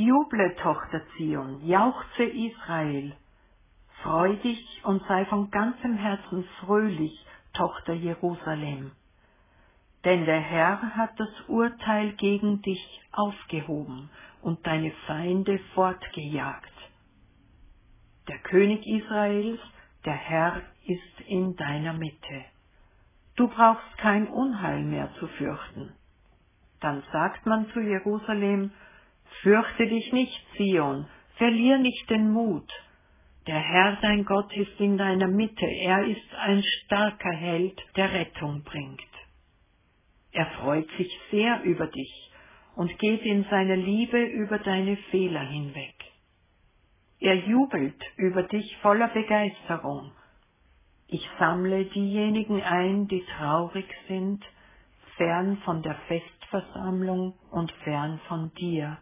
Juble, Tochter Zion, jauchze Israel. Freu dich und sei von ganzem Herzen fröhlich, Tochter Jerusalem. Denn der Herr hat das Urteil gegen dich aufgehoben und deine Feinde fortgejagt. Der König Israels, der Herr, ist in deiner Mitte. Du brauchst kein Unheil mehr zu fürchten. Dann sagt man zu Jerusalem, Fürchte dich nicht, Zion, verlier nicht den Mut. Der Herr dein Gott ist in deiner Mitte, er ist ein starker Held, der Rettung bringt. Er freut sich sehr über dich und geht in seiner Liebe über deine Fehler hinweg. Er jubelt über dich voller Begeisterung. Ich sammle diejenigen ein, die traurig sind, fern von der Festversammlung und fern von dir.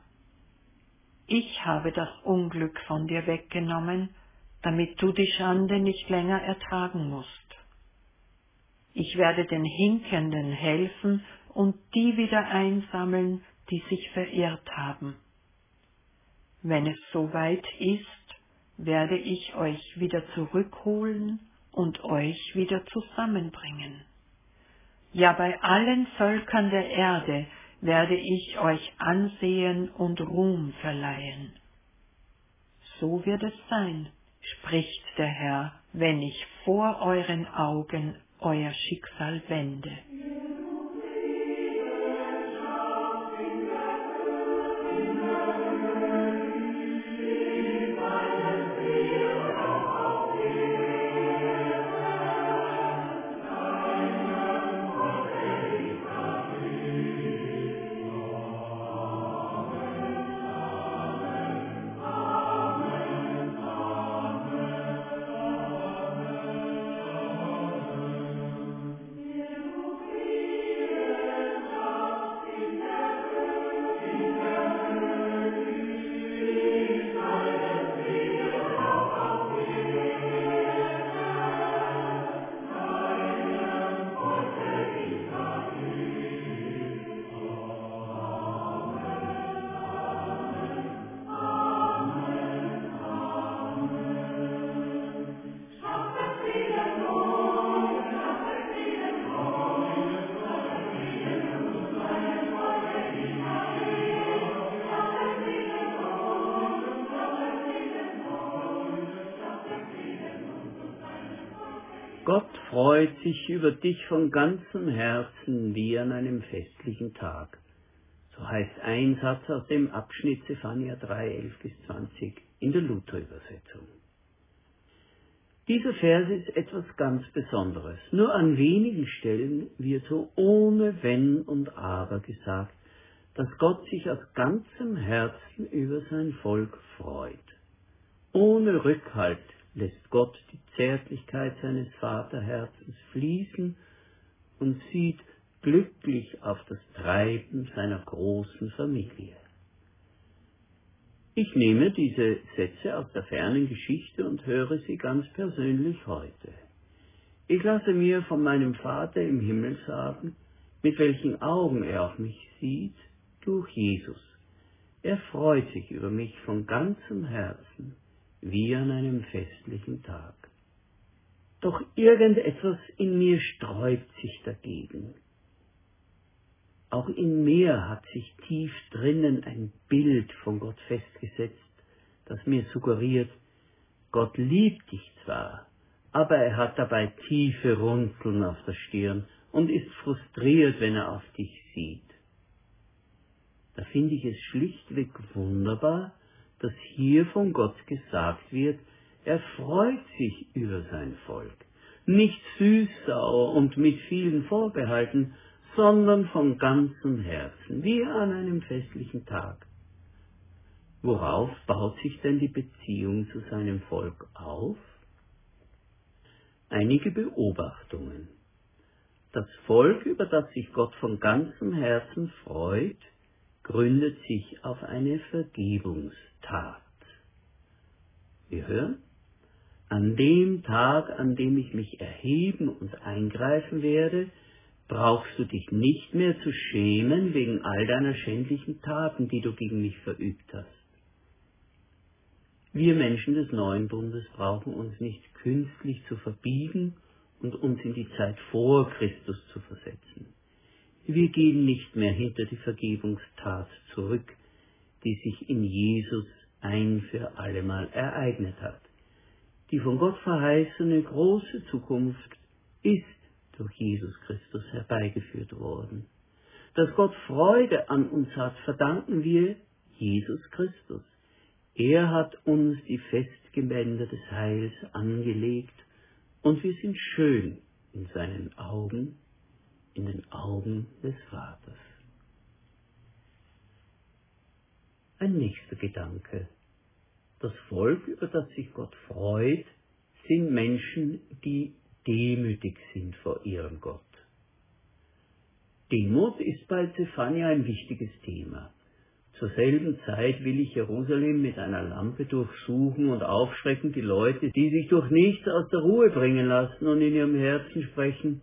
Ich habe das Unglück von dir weggenommen, damit du die Schande nicht länger ertragen musst. Ich werde den Hinkenden helfen und die wieder einsammeln, die sich verirrt haben. Wenn es soweit ist, werde ich euch wieder zurückholen und euch wieder zusammenbringen. Ja, bei allen Völkern der Erde werde ich euch Ansehen und Ruhm verleihen. So wird es sein, spricht der Herr, wenn ich vor euren Augen euer Schicksal wende. Gott freut sich über dich von ganzem Herzen wie an einem festlichen Tag. So heißt ein Satz aus dem Abschnitt Zephania 3, 11 bis 20 in der Luther-Übersetzung. Dieser Vers ist etwas ganz Besonderes. Nur an wenigen Stellen wird so ohne Wenn und Aber gesagt, dass Gott sich aus ganzem Herzen über sein Volk freut. Ohne Rückhalt lässt Gott die Zärtlichkeit seines Vaterherzens fließen und sieht glücklich auf das Treiben seiner großen Familie. Ich nehme diese Sätze aus der fernen Geschichte und höre sie ganz persönlich heute. Ich lasse mir von meinem Vater im Himmel sagen, mit welchen Augen er auf mich sieht, durch Jesus. Er freut sich über mich von ganzem Herzen wie an einem festlichen Tag. Doch irgendetwas in mir sträubt sich dagegen. Auch in mir hat sich tief drinnen ein Bild von Gott festgesetzt, das mir suggeriert, Gott liebt dich zwar, aber er hat dabei tiefe Runzeln auf der Stirn und ist frustriert, wenn er auf dich sieht. Da finde ich es schlichtweg wunderbar, dass hier von Gott gesagt wird, er freut sich über sein Volk. Nicht süßsauer und mit vielen Vorbehalten, sondern von ganzem Herzen, wie an einem festlichen Tag. Worauf baut sich denn die Beziehung zu seinem Volk auf? Einige Beobachtungen. Das Volk, über das sich Gott von ganzem Herzen freut, gründet sich auf eine Vergebungstat. Wir hören, an dem Tag, an dem ich mich erheben und eingreifen werde, brauchst du dich nicht mehr zu schämen wegen all deiner schändlichen Taten, die du gegen mich verübt hast. Wir Menschen des neuen Bundes brauchen uns nicht künstlich zu verbiegen und uns in die Zeit vor Christus zu versetzen. Wir gehen nicht mehr hinter die Vergebungstat zurück, die sich in Jesus ein für allemal ereignet hat. Die von Gott verheißene große Zukunft ist durch Jesus Christus herbeigeführt worden. Dass Gott Freude an uns hat, verdanken wir Jesus Christus. Er hat uns die Festgewänder des Heils angelegt und wir sind schön in seinen Augen, in den Augen des Vaters. Ein nächster Gedanke. Das Volk, über das sich Gott freut, sind Menschen, die demütig sind vor ihrem Gott. Demut ist bei Zephania ein wichtiges Thema. Zur selben Zeit will ich Jerusalem mit einer Lampe durchsuchen und aufschrecken die Leute, die sich durch nichts aus der Ruhe bringen lassen und in ihrem Herzen sprechen,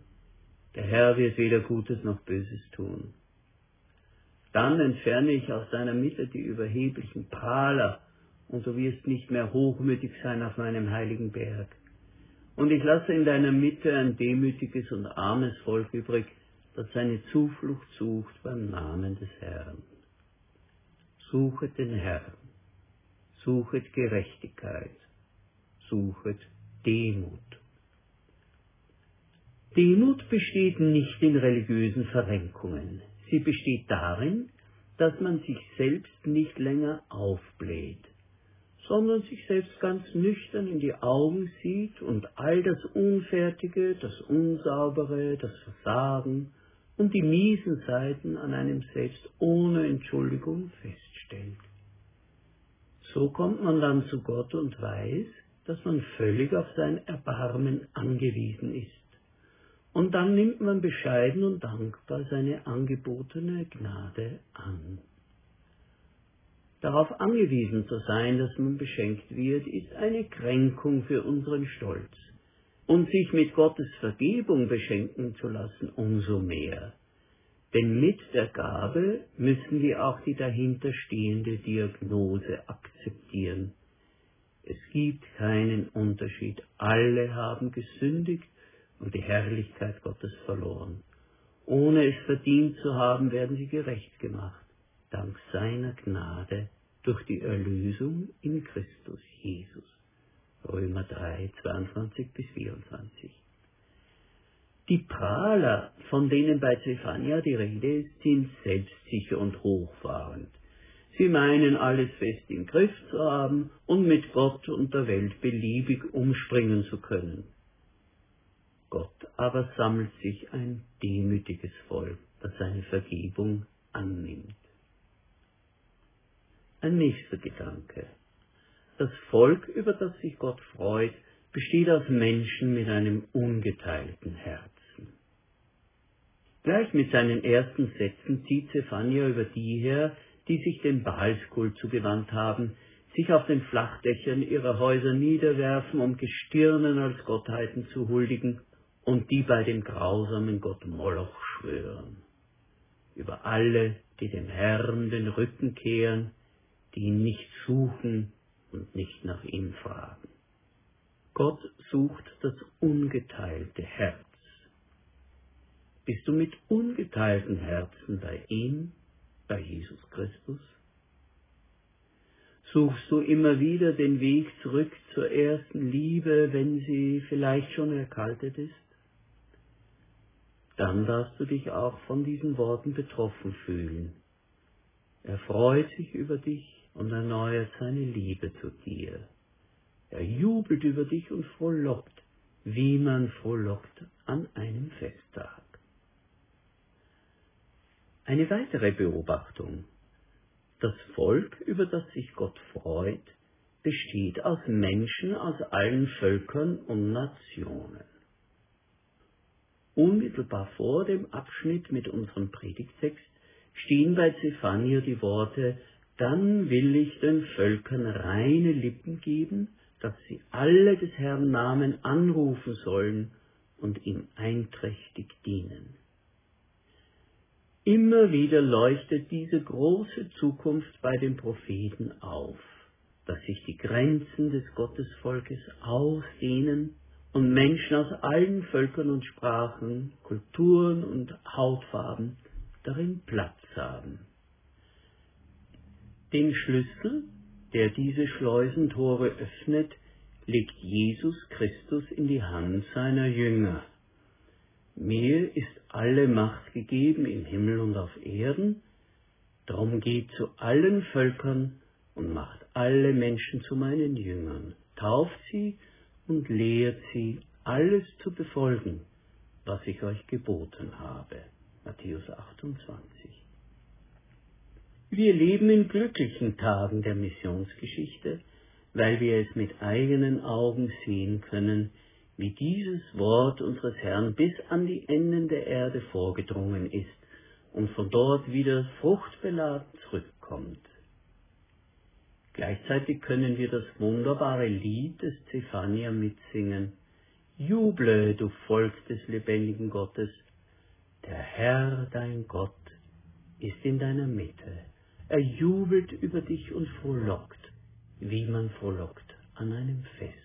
der Herr wird weder Gutes noch Böses tun. Dann entferne ich aus deiner Mitte die überheblichen Prahler, und du wirst nicht mehr hochmütig sein auf meinem heiligen Berg. Und ich lasse in deiner Mitte ein demütiges und armes Volk übrig, das seine Zuflucht sucht beim Namen des Herrn. Suchet den Herrn, suchet Gerechtigkeit, suchet Demut. Demut besteht nicht in religiösen Verrenkungen. Sie besteht darin, dass man sich selbst nicht länger aufbläht, sondern sich selbst ganz nüchtern in die Augen sieht und all das Unfertige, das Unsaubere, das Versagen und die miesen Seiten an einem selbst ohne Entschuldigung feststellt. So kommt man dann zu Gott und weiß, dass man völlig auf sein Erbarmen angewiesen ist. Und dann nimmt man bescheiden und dankbar seine angebotene Gnade an. Darauf angewiesen zu sein, dass man beschenkt wird, ist eine Kränkung für unseren Stolz. Und sich mit Gottes Vergebung beschenken zu lassen, umso mehr. Denn mit der Gabe müssen wir auch die dahinterstehende Diagnose akzeptieren. Es gibt keinen Unterschied. Alle haben gesündigt und die Herrlichkeit Gottes verloren. Ohne es verdient zu haben, werden sie gerecht gemacht, dank seiner Gnade durch die Erlösung in Christus Jesus. Römer 3, 22 bis 24. Die Prahler, von denen bei Zephania die Rede ist, sind selbstsicher und hochfahrend. Sie meinen, alles fest im Griff zu haben und mit Gott und der Welt beliebig umspringen zu können. Gott aber sammelt sich ein demütiges Volk, das seine Vergebung annimmt. Ein nächster Gedanke. Das Volk, über das sich Gott freut, besteht aus Menschen mit einem ungeteilten Herzen. Gleich mit seinen ersten Sätzen zieht Zephania über die her, die sich dem Baalskult zugewandt haben, sich auf den Flachdächern ihrer Häuser niederwerfen, um Gestirnen als Gottheiten zu huldigen und die bei dem grausamen Gott Moloch schwören. Über alle, die dem Herrn den Rücken kehren, die ihn nicht suchen und nicht nach ihm fragen. Gott sucht das ungeteilte Herz. Bist du mit ungeteilten Herzen bei ihm, bei Jesus Christus? Suchst du immer wieder den Weg zurück zur ersten Liebe, wenn sie vielleicht schon erkaltet ist? Dann darfst du dich auch von diesen Worten betroffen fühlen. Er freut sich über dich und erneuert seine Liebe zu dir. Er jubelt über dich und frohlockt, wie man frohlockt an einem Festtag. Eine weitere Beobachtung. Das Volk, über das sich Gott freut, besteht aus Menschen aus allen Völkern und Nationen. Unmittelbar vor dem Abschnitt mit unserem Predigtext stehen bei Zephania die Worte, dann will ich den Völkern reine Lippen geben, dass sie alle des Herrn Namen anrufen sollen und ihm einträchtig dienen. Immer wieder leuchtet diese große Zukunft bei den Propheten auf. dass sich die Grenzen des Gottesvolkes ausdehnen und Menschen aus allen Völkern und Sprachen, Kulturen und Hautfarben darin Platz haben. Den Schlüssel, der diese Schleusentore öffnet, legt Jesus Christus in die Hand seiner Jünger. Mir ist alle Macht gegeben im Himmel und auf Erden, darum geht zu allen Völkern und macht alle Menschen zu meinen Jüngern, tauft sie und lehrt sie, alles zu befolgen, was ich euch geboten habe. Matthäus 28. Wir leben in glücklichen Tagen der Missionsgeschichte, weil wir es mit eigenen Augen sehen können, wie dieses Wort unseres Herrn bis an die Enden der Erde vorgedrungen ist und von dort wieder fruchtbeladen zurückkommt. Gleichzeitig können wir das wunderbare Lied des Zephania mitsingen. Juble, du Volk des lebendigen Gottes, der Herr, dein Gott, ist in deiner Mitte. Er jubelt über dich und frohlockt, wie man frohlockt an einem Festtag.